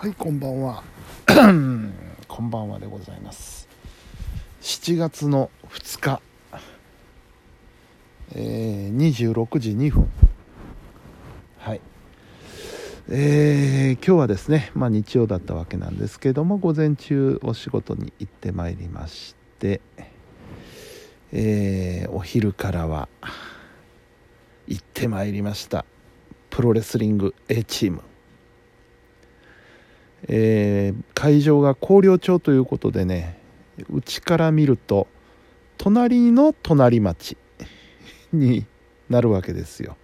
はいこんばんは。こんばんはでございます。7月の2日。えー、26時2分。はい。えー、今日はですねまあ日曜だったわけなんですけども午前中お仕事に行ってまいりましてえー、お昼からは行ってまいりました。プロレスリング A チーム。えー、会場が広陵町ということでねうちから見ると隣の隣町 になるわけですよ。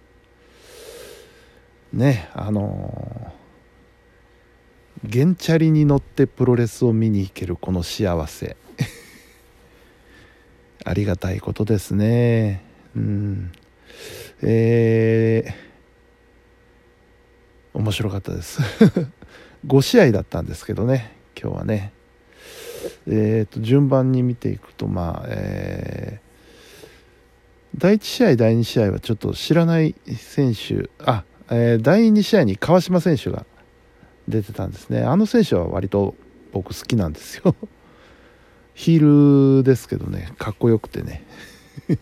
ねあのー、ゲンチャリに乗ってプロレスを見に行けるこの幸せ。ありがたいことですね。うん。えー、面白かったです。5試合だったんですけどね今日はね。えー、と順番に見ていくとまあ、えー、第1試合第2試合はちょっと知らない選手あ、えー、第2試合に川島選手が出てたんですね。あの選手は割と僕好きなんですよ。ヒールですけどねかっこよくてね。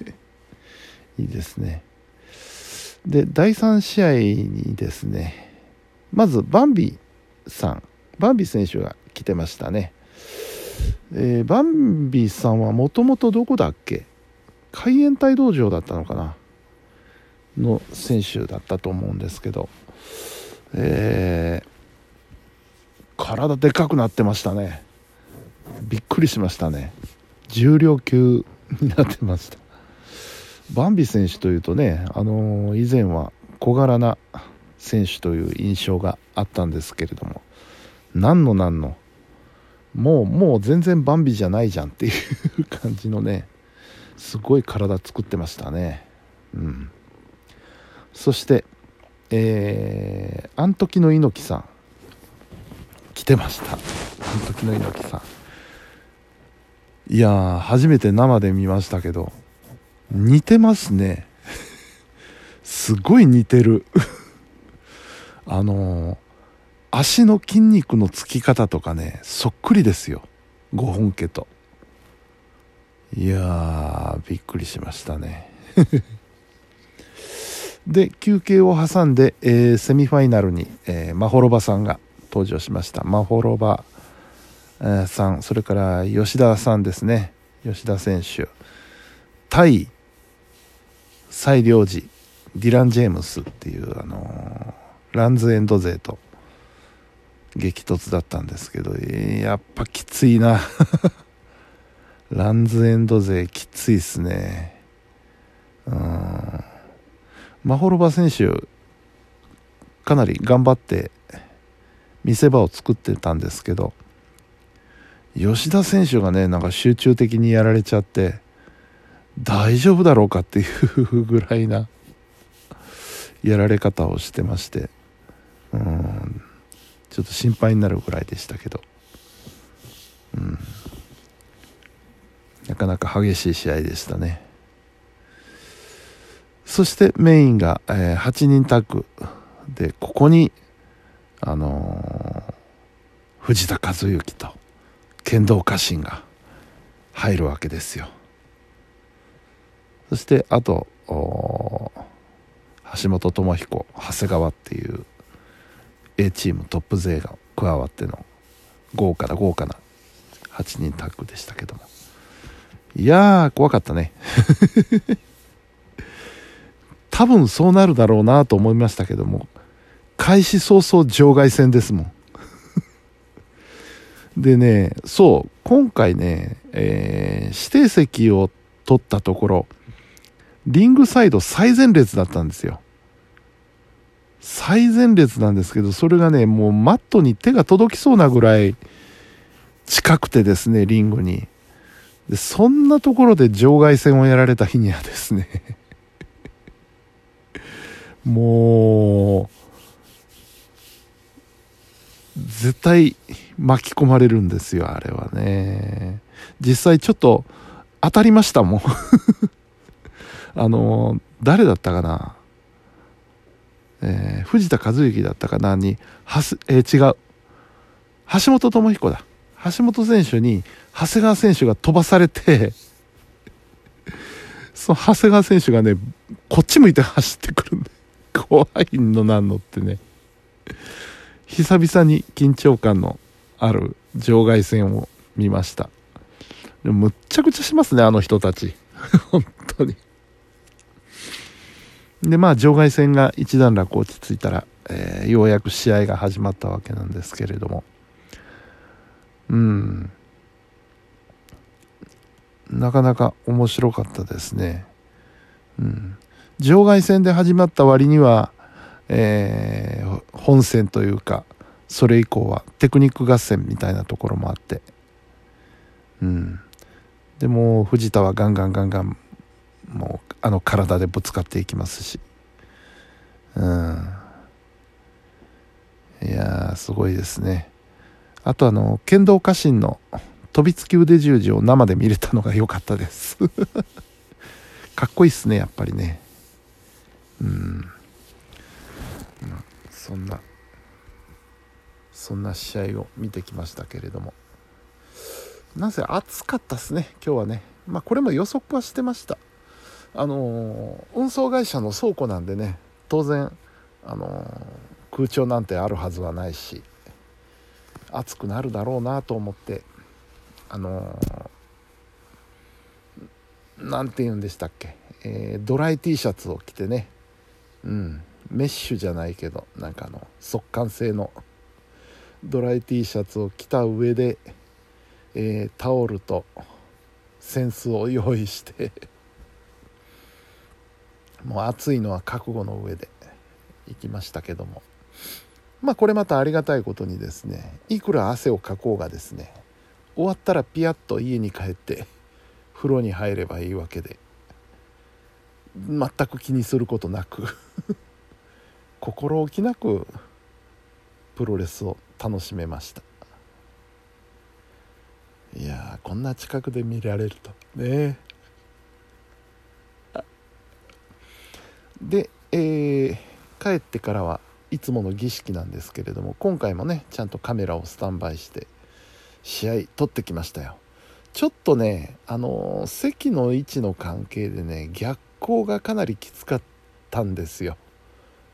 いいですね。で第3試合にですねまずバンビさん。バンビ選手が来てましたね、えー、バンビさんはもともとどこだっけ？海援隊道場だったのかな？の選手だったと思うんですけど、えー、体でかくなってましたね。びっくりしましたね。重量級になってました。バンビ選手というとね、あのー、以前は小柄な選手という印象があったんですけれども何の何のもうもう全然バンビじゃないじゃんっていう感じのねすごい体作ってましたね。うん。そしてえー、あん時の猪木さん来てました。あん時の猪木さん。いやー初めて生で見ましたけど似てますね。すごい似てる。あの、足の筋肉のつき方とかねそっくりですよ。5本家と。いやーびっくりしましたね。で休憩を挟んで、えー、セミファイナルに、えー、マホロバさんが登場しました。マホロバ、さんそれから吉田さんですね。吉田選手。対西良寺ディラン・ジェームスっていうあのランズエンド勢と激突だったんですけどやっぱきついな。ランズエンド勢きついっすね。うん。マホロバ選手かなり頑張って見せ場を作ってたんですけど吉田選手がねなんか集中的にやられちゃって大丈夫だろうかっていうぐらいなやられ方をしてまして。ちょっと心配になるぐらいでしたけど、うん、なかなか激しい試合でしたね。そしてメインが、えー、8人タッグでここにあのー、藤田和幸と剣道家臣が入るわけですよ。そしてあと橋本智彦長谷川っていう A チームトップ勢が加わっての豪華な豪華な8人タッグでしたけども。いやー怖かったね。多分そうなるだろうなと思いましたけども開始早々場外戦ですもん。でねそう今回ね、えー、指定席を取ったところリングサイド最前列だったんですよ。最前列なんですけど、それがね、もうマットに手が届きそうなぐらい近くてですね、リングに。でそんなところで場外戦をやられた日にはですね もう、絶対巻き込まれるんですよ、あれはね。実際ちょっと当たりましたもん あの、誰だったかな？えー、藤田和幸だったかなに、はす、えー、違う。橋本智彦だ。橋本選手に長谷川選手が飛ばされて その長谷川選手がねこっち向いて走ってくるんで怖いのなんのってね。久々に緊張感のある場外戦を見ました。でもむっちゃくちゃしますねあの人たち。本当に。でまあ場外戦が一段落落ち着いたら、えー、ようやく試合が始まったわけなんですけれども。うん。なかなか面白かったですね。うん、場外戦で始まった割には、えー、本戦というかそれ以降はテクニック合戦みたいなところもあって、うん、でも藤田はガンガンガンガンもうあの体でぶつかっていきますし、うん、いやすごいですね。あとあの剣道家臣の飛びつき腕十字を生で見れたのが良かったです。かっこいいっすねやっぱりね。うん。そんなそんな試合を見てきましたけれども。なぜ暑かったっすね今日はね。まあこれも予測はしてました。あの、運送会社の倉庫なんでね当然あの、空調なんてあるはずはないし暑くなるだろうなと思ってあの何て言うんでしたっけ、えー、ドライ T シャツを着てねうんメッシュじゃないけどなんかあの速乾性のドライ T シャツを着た上で、えー、タオルと扇子を用意してもう暑いのは覚悟の上で行きましたけども。まあこれまたありがたいことにですねいくら汗をかこうがですね終わったらピヤッと家に帰って風呂に入ればいいわけで全く気にすることなく心置きなくプロレスを楽しめました。いやこんな近くで見られるとね。で、えー、帰ってからはいつもの儀式なんですけれども今回もねちゃんとカメラをスタンバイして試合取ってきましたよ。ちょっとねあの席の位置の関係でね逆光がかなりきつかったんですよ。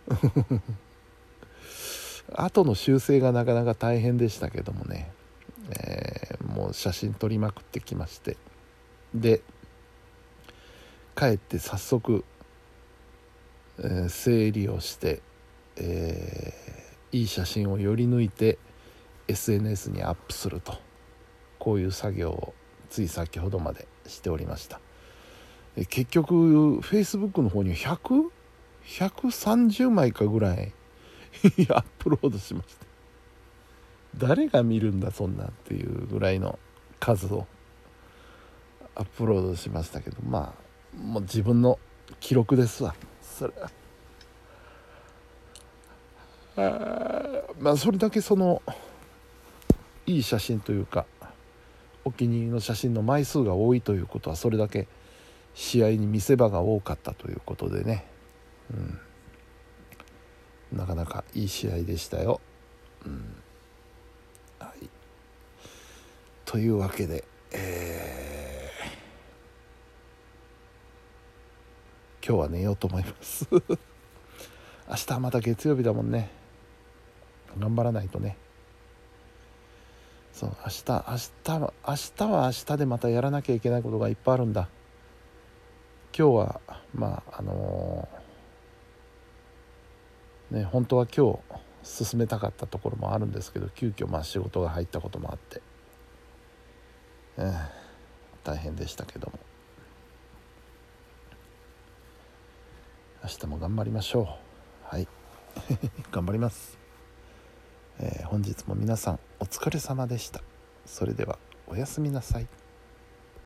後の修正がなかなか大変でしたけどもね、えー、もう写真撮りまくってきまして。で帰って早速、えー、整理をして、えー、いい写真をより抜いて SNS にアップすると。こういう作業をつい先ほどまでしておりました。結局 Facebook の方に100130枚かぐらい アップロードしました誰が見るんだそんなっていうぐらいの数をアップロードしましたけどまあもう自分の記録ですわ。それ。あまあそれだけそのいい写真というかお気に入りの写真の枚数が多いということはそれだけ試合に見せ場が多かったということでね、うん、なかなかいい試合でしたよ。うん。はい、というわけで、え今日は寝ようと思います。明日はまた月曜日だもんね。頑張らないとね。そう明日明日は明日は明日でまたやらなきゃいけないことがいっぱいあるんだ。今日はまああのー、ね本当は今日進めたかったところもあるんですけど急遽まあ仕事が入ったこともあって、えー、大変でしたけども。明日も頑張りましょう。はい。頑張ります。えー、本日も皆さんお疲れ様でした。それではおやすみなさい。